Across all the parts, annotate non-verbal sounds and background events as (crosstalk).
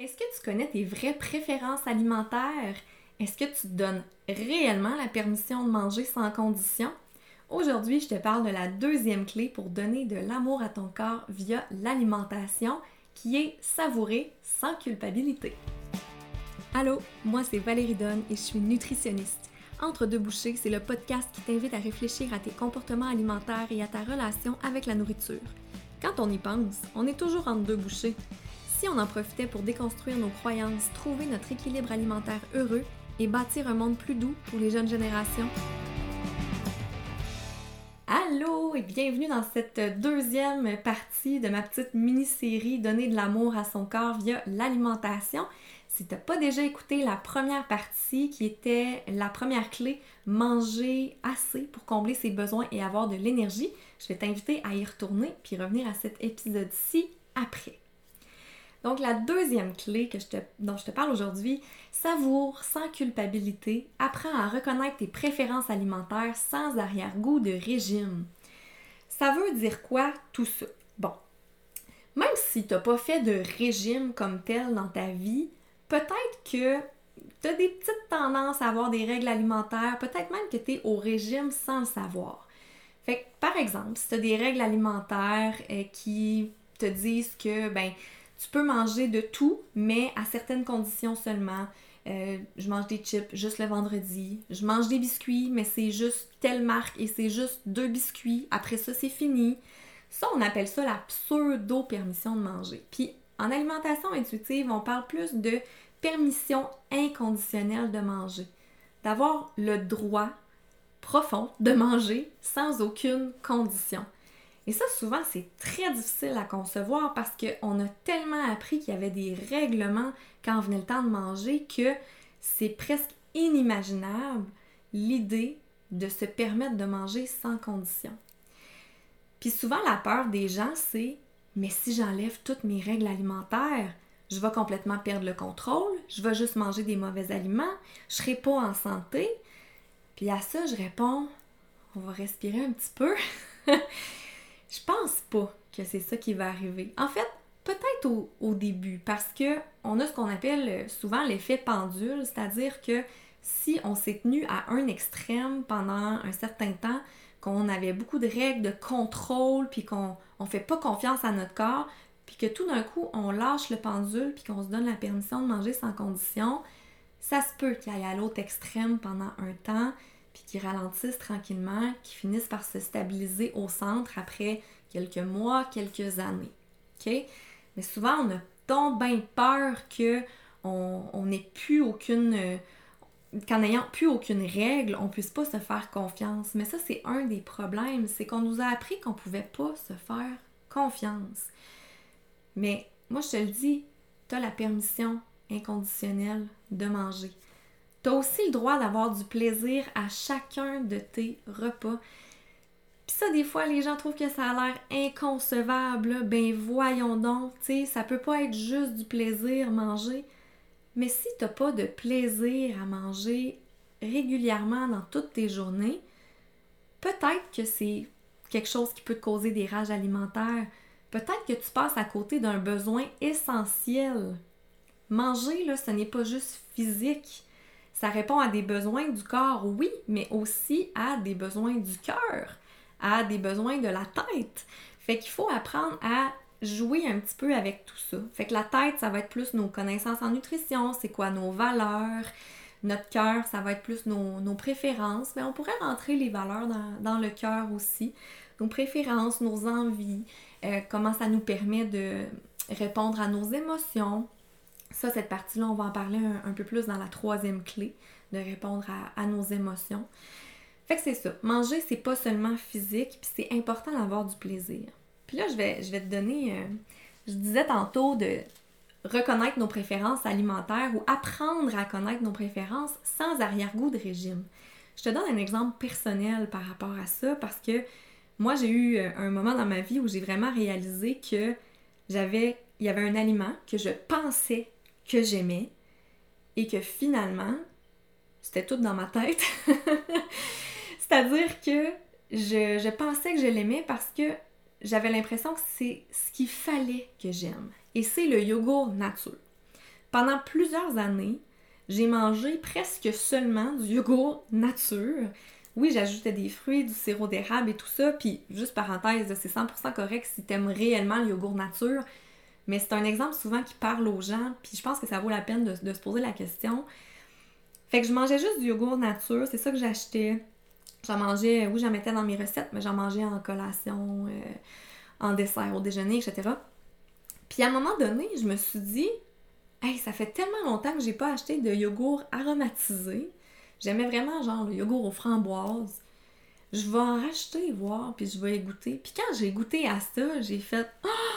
Est-ce que tu connais tes vraies préférences alimentaires? Est-ce que tu te donnes réellement la permission de manger sans condition? Aujourd'hui, je te parle de la deuxième clé pour donner de l'amour à ton corps via l'alimentation, qui est savourer sans culpabilité. Allô, moi c'est Valérie Donne et je suis nutritionniste. Entre deux bouchées, c'est le podcast qui t'invite à réfléchir à tes comportements alimentaires et à ta relation avec la nourriture. Quand on y pense, on est toujours entre deux bouchées si on en profitait pour déconstruire nos croyances, trouver notre équilibre alimentaire heureux et bâtir un monde plus doux pour les jeunes générations? Allô et bienvenue dans cette deuxième partie de ma petite mini-série Donner de l'amour à son corps via l'alimentation. Si tu n'as pas déjà écouté la première partie qui était la première clé, manger assez pour combler ses besoins et avoir de l'énergie, je vais t'inviter à y retourner puis revenir à cet épisode-ci après. Donc la deuxième clé que je dont je te parle aujourd'hui, savoure sans culpabilité, apprends à reconnaître tes préférences alimentaires sans arrière-goût de régime. Ça veut dire quoi tout ça? Bon, même si tu n'as pas fait de régime comme tel dans ta vie, peut-être que tu as des petites tendances à avoir des règles alimentaires, peut-être même que tu es au régime sans le savoir. Fait que, par exemple, si tu as des règles alimentaires euh, qui te disent que, ben, tu peux manger de tout, mais à certaines conditions seulement. Euh, je mange des chips juste le vendredi. Je mange des biscuits, mais c'est juste telle marque et c'est juste deux biscuits. Après ça, c'est fini. Ça, on appelle ça la pseudo-permission de manger. Puis en alimentation intuitive, on parle plus de permission inconditionnelle de manger. D'avoir le droit profond de manger sans aucune condition. Et ça, souvent, c'est très difficile à concevoir parce qu'on a tellement appris qu'il y avait des règlements quand venait le temps de manger que c'est presque inimaginable l'idée de se permettre de manger sans condition. Puis souvent, la peur des gens, c'est mais si j'enlève toutes mes règles alimentaires, je vais complètement perdre le contrôle, je vais juste manger des mauvais aliments, je serai pas en santé. Puis à ça, je réponds on va respirer un petit peu. (laughs) Je pense pas que c'est ça qui va arriver. En fait, peut-être au, début, parce que on a ce qu'on appelle euh, souvent l'effet pendule, c'est-à-dire que si on s'est tenu à un extrême pendant un certain temps, qu'on avait beaucoup de règles de contrôle, puis qu'on ne fait pas confiance à notre corps, puis que tout d'un coup on lâche le pendule, puis qu'on se donne la permission de manger sans condition, ça se peut qu'il aille à l'autre extrême pendant un temps, qui ralentissent tranquillement, qui finissent par se stabiliser au centre après quelques mois, quelques années. Mais souvent, on a tant bien peur que on n'ait plus aucune. Qu'en n'ayant plus aucune règle, on puisse pas se faire confiance. Mais ça, c'est un des problèmes, c'est qu'on nous a appris qu'on pouvait pas se faire confiance. Mais moi, je te le dis, tu as la permission inconditionnelle de manger. Tu as aussi le droit d'avoir du plaisir à chacun de tes repas. Puis ça, des fois, les gens trouvent que ça a l'air inconcevable. Ben voyons donc, tu sais, ça peut pas être juste du plaisir manger. Mais si t'as pas de plaisir à manger régulièrement dans toutes tes journées, peut-être que c'est quelque chose qui peut te causer des rages alimentaires. Peut-être que tu passes à côté d'un besoin essentiel. Manger, là, ce n'est pas juste physique. Ça répond à des besoins du corps, oui, mais aussi à des besoins du cœur, à des besoins de la tête. Fait qu'il faut apprendre à jouer un petit peu avec tout ça. Fait que la tête, ça va être plus nos connaissances en nutrition, c'est quoi nos valeurs. Notre cœur, ça va être plus nos, préférences. Mais on pourrait rentrer les valeurs dans, le cœur aussi. Nos préférences, nos envies, euh, comment ça nous permet de répondre à nos émotions, ça, cette partie-là, on va en parler un, peu plus dans la troisième clé, de répondre à, nos émotions. Fait que c'est ça. Manger, c'est pas seulement physique, puis c'est important d'avoir du plaisir. Puis là, je vais, je vais te donner, euh, je disais tantôt de reconnaître nos préférences alimentaires ou apprendre à connaître nos préférences sans arrière-goût de régime. Je te donne un exemple personnel par rapport à ça parce que moi, j'ai eu euh, un moment dans ma vie où j'ai vraiment réalisé que j'avais, il y avait un aliment que je pensais que j'aimais et que finalement, c'était tout dans ma tête. (laughs) C'est-à-dire que je, pensais que je l'aimais parce que j'avais l'impression que c'est ce qu'il fallait que j'aime. Et c'est le yogourt nature. pendant plusieurs années, j'ai mangé presque seulement du yogourt nature. Oui, j'ajoutais des fruits, du sirop d'érable et tout ça, puis juste parenthèse, c'est 100% correct si t'aimes réellement le yogourt nature, mais c'est un exemple souvent qui parle aux gens, puis je pense que ça vaut la peine de, se poser la question. Fait que je mangeais juste du yogourt nature, c'est ça que j'achetais. J'en mangeais, oui, j'en mettais dans mes recettes, mais j'en mangeais en collation, euh, en dessert, au déjeuner, etc. Puis à un moment donné, je me suis dit, hey, ça fait tellement longtemps que j'ai pas acheté de yogourt aromatisé. J'aimais vraiment genre le yogourt aux framboises. Je vais en racheter, voir, puis je vais goûter. Puis quand j'ai goûté à ça, j'ai fait oh!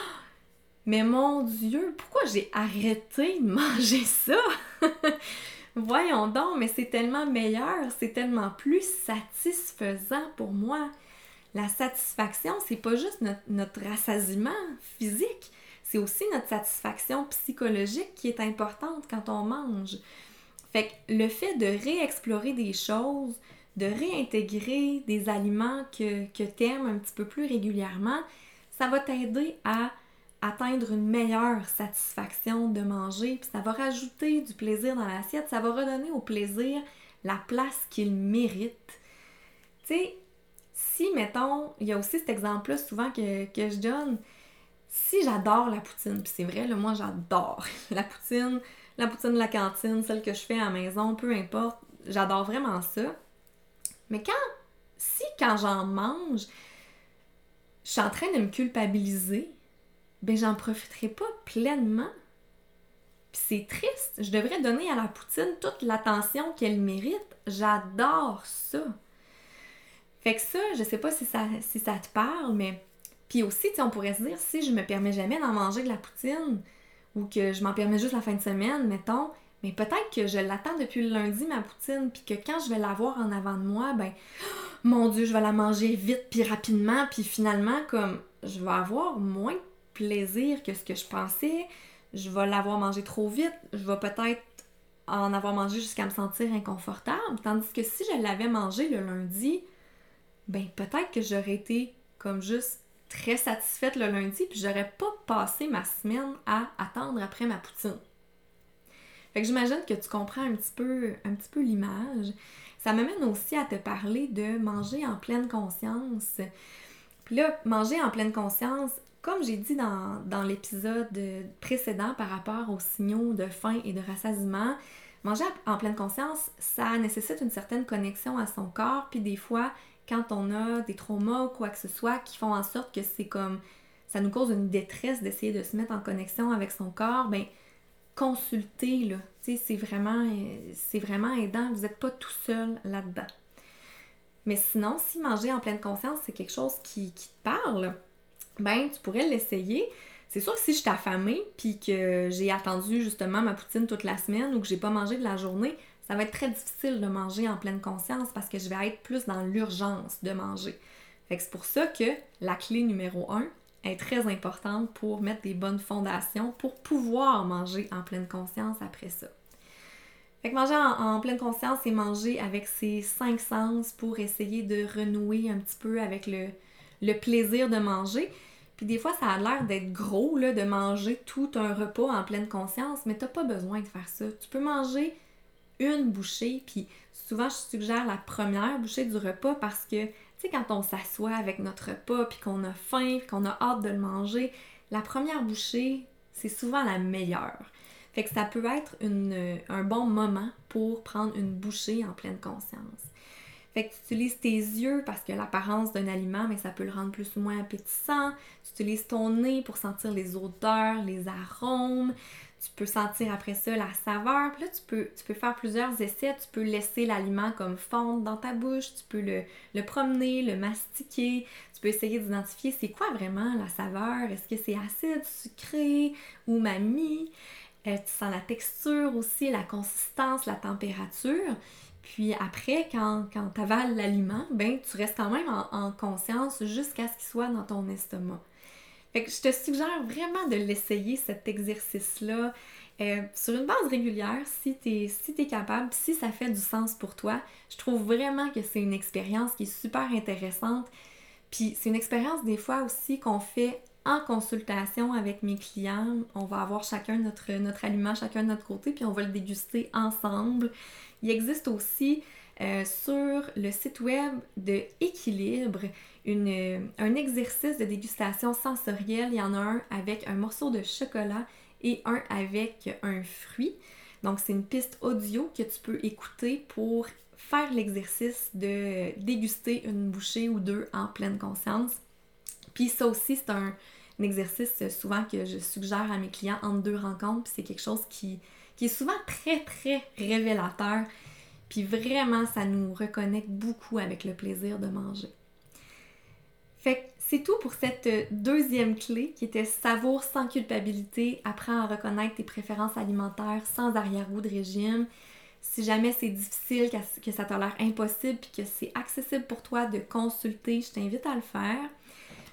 Mais mon Dieu, pourquoi j'ai arrêté de manger ça? (laughs) Voyons donc, mais c'est tellement meilleur, c'est tellement plus satisfaisant pour moi. La satisfaction, c'est pas juste notre, notre rassasiement physique, c'est aussi notre satisfaction psychologique qui est importante quand on mange. Fait que le fait de réexplorer des choses, de réintégrer des aliments que, que tu un petit peu plus régulièrement, ça va t'aider à atteindre une meilleure satisfaction de manger, puis ça va rajouter du plaisir dans l'assiette, ça va redonner au plaisir la place qu'il mérite. Tu sais, si, mettons, il y a aussi cet exemple-là souvent que, que je donne, si j'adore la poutine, puis c'est vrai, moi j'adore (laughs) la poutine, la poutine de la cantine, celle que je fais à la maison, peu importe, j'adore vraiment ça. Mais quand, si quand j'en mange, je suis en train de me culpabiliser, ben j'en profiterai pas pleinement. Puis c'est triste, je devrais donner à la poutine toute l'attention qu'elle mérite. J'adore ça. Fait que ça, je sais pas si ça, si ça te parle, mais puis aussi, on pourrait se dire, si je me permets jamais d'en manger de la poutine, ou que je m'en permets juste la fin de semaine, mettons, mais peut-être que je l'attends depuis le lundi, ma poutine, puis que quand je vais l'avoir en avant de moi, ben, (gasps) mon Dieu, je vais la manger vite, puis rapidement, puis finalement, comme, je vais avoir moins plaisir que ce que je pensais, je vais l'avoir mangé trop vite, je vais peut-être en avoir mangé jusqu'à me sentir inconfortable, tandis que si je l'avais mangé le lundi, ben peut-être que j'aurais été comme juste très satisfaite le lundi, puis j'aurais pas passé ma semaine à attendre après ma poutine. Fait que j'imagine que tu comprends un petit peu, un petit peu l'image. Ça m'amène aussi à te parler de manger en pleine conscience. Puis là, manger en pleine conscience, comme j'ai dit dans, l'épisode précédent par rapport aux signaux de faim et de rassasiement, manger en pleine conscience, ça nécessite une certaine connexion à son corps, puis des fois, quand on a des traumas ou quoi que ce soit qui font en sorte que c'est comme ça nous cause une détresse d'essayer de se mettre en connexion avec son corps, ben consulter là, c'est vraiment c'est vraiment aidant, vous n'êtes pas tout seul là-dedans. Mais sinon, si manger en pleine conscience, c'est quelque chose qui, qui, te parle, ben tu pourrais l'essayer. C'est sûr que si je suis affamée puis que j'ai attendu justement ma poutine toute la semaine ou que j'ai pas mangé de la journée, ça va être très difficile de manger en pleine conscience parce que je vais être plus dans l'urgence de manger. Fait que c'est pour ça que la clé numéro un est très importante pour mettre des bonnes fondations pour pouvoir manger en pleine conscience après ça. Fait que manger en, pleine conscience, c'est manger avec ses cinq sens pour essayer de renouer un petit peu avec le, le plaisir de manger. Puis des fois, ça a l'air d'être gros de manger tout un repas en pleine conscience, mais t'as pas besoin de faire ça. Tu peux manger une bouchée, puis souvent je suggère la première bouchée du repas parce que, tu sais, quand on s'assoit avec notre repas, puis qu'on a faim, puis qu'on a hâte de le manger, la première bouchée, c'est souvent la meilleure. Fait que ça peut être un bon moment pour prendre une bouchée en pleine conscience. Fait que tu utilises tes yeux parce que l'apparence d'un aliment, mais ça peut le rendre plus ou moins appétissant. Tu utilises ton nez pour sentir les odeurs, les arômes tu peux sentir après ça la saveur. Puis là, tu peux, faire plusieurs essais. Tu peux laisser l'aliment comme fondre dans ta bouche. Tu peux le, promener, le mastiquer. Tu peux essayer d'identifier c'est quoi vraiment la saveur. Est-ce que c'est acide, sucré, ou mamie? Euh, tu sens la texture aussi, la consistance, la température. Puis après, quand, quand tu avales l'aliment, ben tu restes quand même en, en conscience jusqu'à ce qu'il soit dans ton estomac. Fait je te suggère vraiment de l'essayer, cet exercice-là, euh, sur une base régulière, si tu es capable, si ça fait du sens pour toi. Je trouve vraiment que c'est une expérience qui est super intéressante. Puis c'est une expérience des fois aussi qu'on fait en consultation avec mes clients. On va avoir chacun notre, notre aliment, chacun de notre côté, puis on va le déguster ensemble. Il existe aussi euh, sur le site web de Équilibre un exercice de dégustation sensorielle. Il y en a un avec un morceau de chocolat et un avec un fruit. Donc, c'est une piste audio que tu peux écouter pour faire l'exercice de déguster une bouchée ou deux en pleine conscience. Puis ça aussi, c'est un, exercice souvent que je suggère à mes clients entre deux rencontres. Puis c'est quelque chose qui, qui est souvent très, très révélateur. Puis vraiment, ça nous reconnecte beaucoup avec le plaisir de manger. Fait que c'est tout pour cette deuxième clé qui était savoure sans culpabilité, apprends à reconnaître tes préférences alimentaires sans arrière-goût de régime. Si jamais c'est difficile, que ça t'a l'air impossible puis que c'est accessible pour toi de consulter, je t'invite à le faire.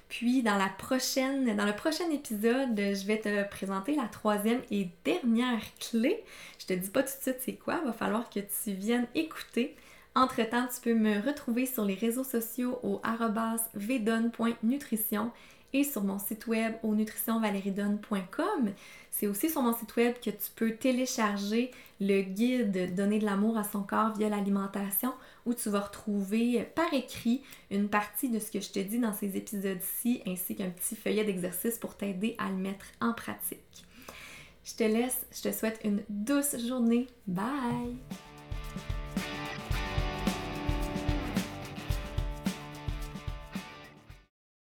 Puis dans la prochaine, dans le prochain épisode, je vais te présenter la troisième et dernière clé. Je te dis pas tout de suite c'est quoi, va falloir que tu viennes écouter. Entre-temps, tu peux me retrouver sur les réseaux sociaux au vedon.nutrition et sur mon site web au nutritionvaleridonne.com. C'est aussi sur mon site web que tu peux télécharger le guide Donner de l'amour à son corps via l'alimentation où tu vas retrouver par écrit une partie de ce que je te dis dans ces épisodes-ci ainsi qu'un petit feuillet d'exercice pour t'aider à le mettre en pratique. Je te laisse, je te souhaite une douce journée. Bye!